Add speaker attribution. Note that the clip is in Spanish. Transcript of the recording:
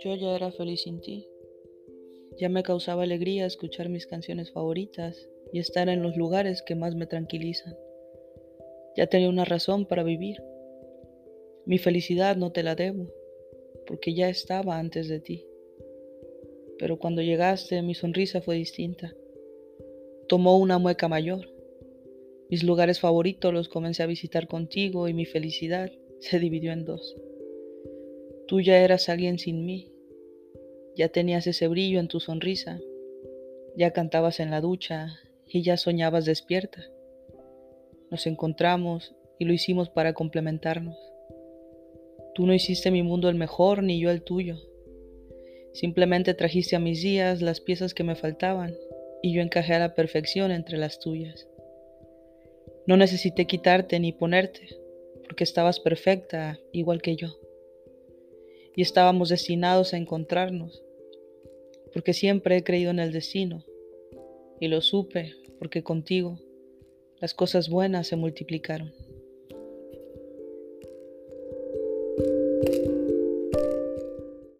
Speaker 1: Yo ya era feliz sin ti. Ya me causaba alegría escuchar mis canciones favoritas y estar en los lugares que más me tranquilizan. Ya tenía una razón para vivir. Mi felicidad no te la debo, porque ya estaba antes de ti. Pero cuando llegaste mi sonrisa fue distinta. Tomó una mueca mayor. Mis lugares favoritos los comencé a visitar contigo y mi felicidad se dividió en dos. Tú ya eras alguien sin mí. Ya tenías ese brillo en tu sonrisa. Ya cantabas en la ducha y ya soñabas despierta. Nos encontramos y lo hicimos para complementarnos. Tú no hiciste mi mundo el mejor ni yo el tuyo. Simplemente trajiste a mis días las piezas que me faltaban y yo encajé a la perfección entre las tuyas. No necesité quitarte ni ponerte, porque estabas perfecta igual que yo y estábamos destinados a encontrarnos, porque siempre he creído en el destino y lo supe porque contigo las cosas buenas se multiplicaron.